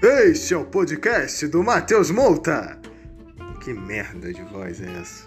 Este é o podcast do Matheus Mouta. Que merda de voz é essa?